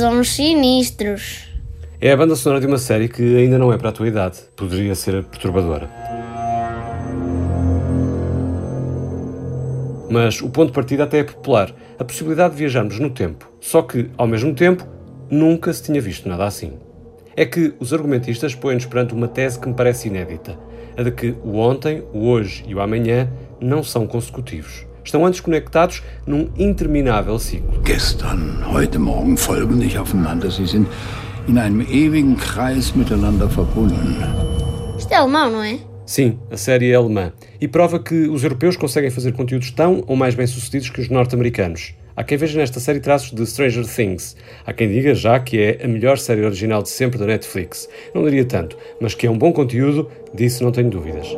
são sinistros. É a banda sonora de uma série que ainda não é para a tua idade. Poderia ser perturbadora. Mas o ponto de partida até é popular. A possibilidade de viajarmos no tempo. Só que, ao mesmo tempo, nunca se tinha visto nada assim. É que os argumentistas põem-nos perante uma tese que me parece inédita. A de que o ontem, o hoje e o amanhã não são consecutivos. Estão antes conectados num interminável ciclo. Gestern, heute Morgen folgen nicht aufeinander. Sie sind in einem ewigen Kreis miteinander verbunden. Isto é alemão, não é? Sim, a série é alemã e prova que os europeus conseguem fazer conteúdos tão ou mais bem-sucedidos que os norte-americanos. Há quem veja nesta série traços de Stranger Things. Há quem diga já que é a melhor série original de sempre da Netflix. Não diria tanto, mas que é um bom conteúdo, disso não tenho dúvidas.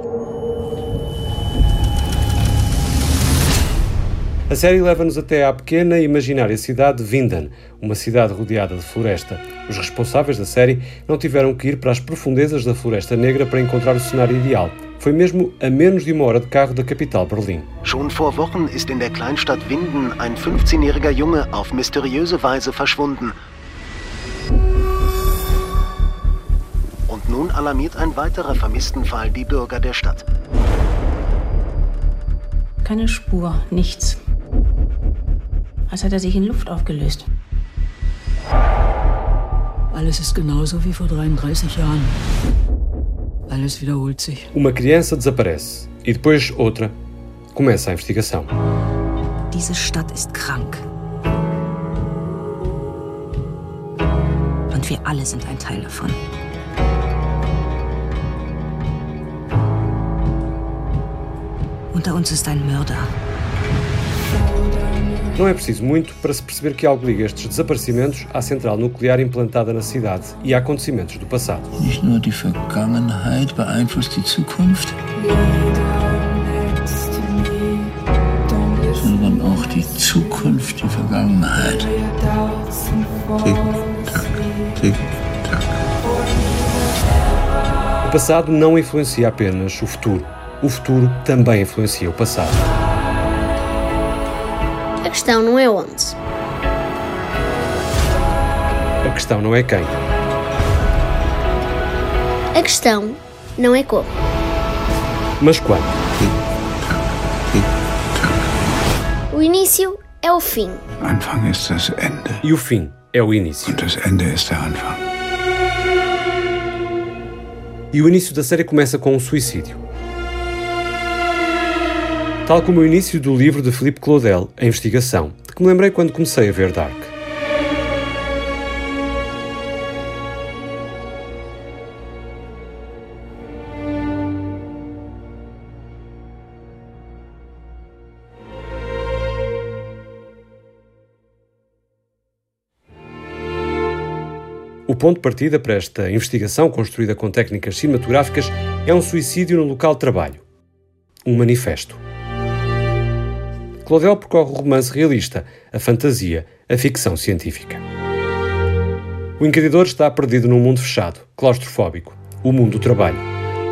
A série leva-nos até à pequena e imaginária cidade de Vindan, uma cidade rodeada de floresta. Os responsáveis da série não tiveram que ir para as profundezas da Floresta Negra para encontrar o cenário ideal. Foi mesmo a menos de uma hora de carro da capital, Berlim. Schon vor Wochen ist in der Kleinstadt Winden ein 15-jähriger Junge auf mysteriöse Weise verschwunden. Und nun alarmiert ein weiterer Vermisstenfall die Bürger der Stadt. Keine Spur, nichts. Als hätte er sich in Luft aufgelöst. Alles ist genauso wie vor 33 Jahren. Alles wiederholt sich. Uma criança desaparece e depois outra. Começa a investigação. Diese Stadt ist krank. Und wir alle sind ein Teil davon. Unter uns ist ein Mörder. Não é preciso muito para se perceber que algo liga estes desaparecimentos à central nuclear implantada na cidade e a acontecimentos do passado. Nicht nur die Vergangenheit beeinflusst die Zukunft, sondern auch die Zukunft die Vergangenheit. Tick, tack, tick, tack. O passado não influencia apenas o futuro. O futuro também influencia o passado. A questão não é onde. A questão não é quem, A questão não é como. mas quando. O início é o fim. Anfang ist das Ende E o fim é o início. und das Ende ist der Anfang. E o início da série começa com um suicídio. Tal como o início do livro de Philippe Claudel, A Investigação, de que me lembrei quando comecei a ver Dark. O ponto de partida para esta investigação, construída com técnicas cinematográficas, é um suicídio no local de trabalho. Um manifesto. Claudel percorre o romance realista, a fantasia, a ficção científica. O Inquiridor está perdido num mundo fechado, claustrofóbico, o mundo do trabalho.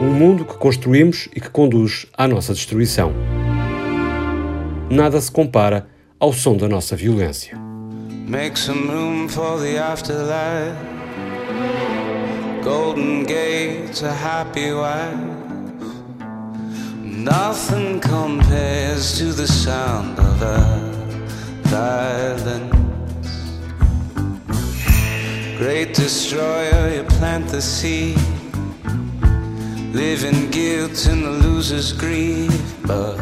Um mundo que construímos e que conduz à nossa destruição. Nada se compara ao som da nossa violência. Make some room for the afterlife. Golden gates, a happy wife. Nothing compares to the sound of a violence. Great destroyer, you plant the seed. Live in guilt and the loser's grief, but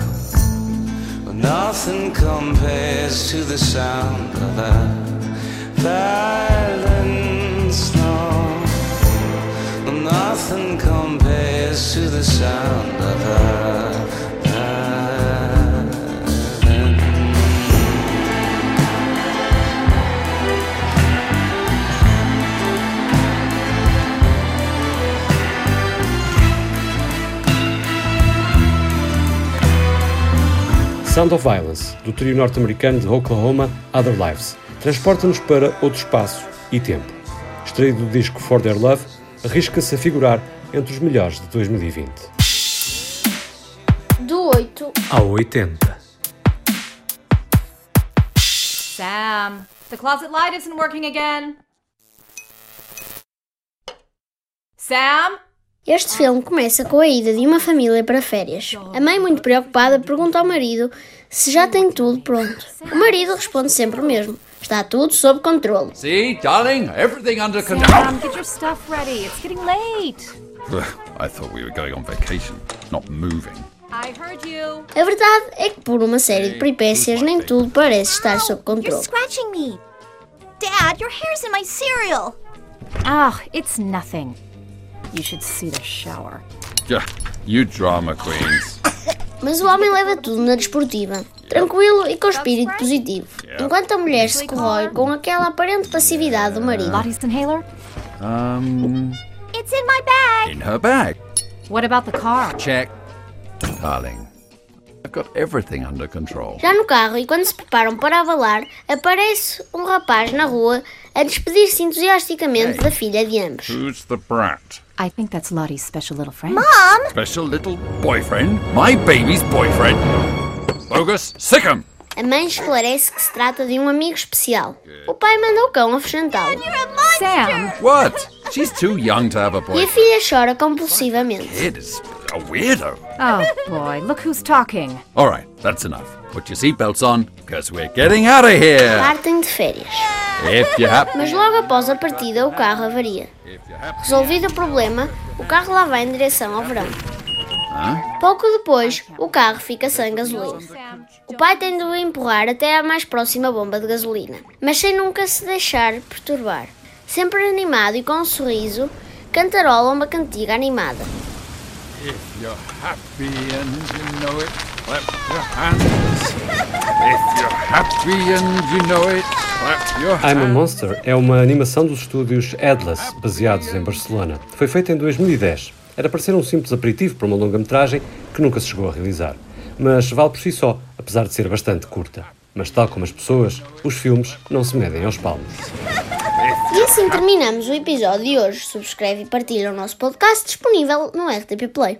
Nothing compares to the sound of a violence, no. Nothing compares to the sound of a Sound of Violence, do trio norte-americano de Oklahoma Other Lives, transporta-nos para outro espaço e tempo. Extraído do disco For Their Love, arrisca-se a figurar entre os melhores de 2020. Do 8 Ao 80. Sam, The closet light isn't working again. Sam? Este filme começa com a ida de uma família para férias. A mãe, muito preocupada, pergunta ao marido se já tem tudo pronto. O marido responde sempre o mesmo: está tudo sob controle. See, darling, everything under control. Sam, get your stuff ready. It's getting late. I thought we were going on vacation, not moving. I heard you. A verdade é que, por uma série de peripécias, nem tudo parece estar sob You're controle. scratching me. Dad, your hair's in my cereal. Oh, it's nothing. You should see the shower. Yeah, you drama queens. Mas o homem leva tudo na desportiva, tranquilo e com espírito positivo, enquanto a mulher se corrói com aquela aparente passividade do marido. Lottie's inhaler? Um, It's in my bag. in her bag. What about the car? Check. Darling, I've got everything under control. Já no carro e quando se preparam para avalar, aparece um rapaz na rua a despedir-se entusiasticamente da filha de ambos. Who's the brat? I think that's Lottie's special little friend. Mom, Special little boyfriend? My baby's boyfriend? Bogus, sick 'em! A mãe esclarece que se trata de um amigo especial. O pai manda o cão afugentá-lo. Sam, What? She's too young to have a e a boyfriend. filha chora compulsivamente. A weirdo. oh boy, look who's talking. All right, that's enough. Put your seatbelts on, because we're getting out of here. Partem de férias. If you're happy. Mas logo após a partida, o carro avaria. Resolvido o problema, o carro lá vai em direção ao verão. Pouco depois, o carro fica sem gasolina. O pai tem de o empurrar até à mais próxima bomba de gasolina, mas sem nunca se deixar perturbar. Sempre animado e com um sorriso, cantarola uma cantiga animada. If you're happy and you know it, clap your hands. If you're happy and you know it, clap your I'm a hands. Monster é uma animação dos estúdios Atlas, baseados em Barcelona. Foi feita em 2010. Era para ser um simples aperitivo para uma longa-metragem que nunca se chegou a realizar. Mas vale por si só, apesar de ser bastante curta. Mas tal como as pessoas, os filmes não se medem aos palmos. E assim terminamos o episódio de hoje. Subscreve e partilha o nosso podcast disponível no RTP Play.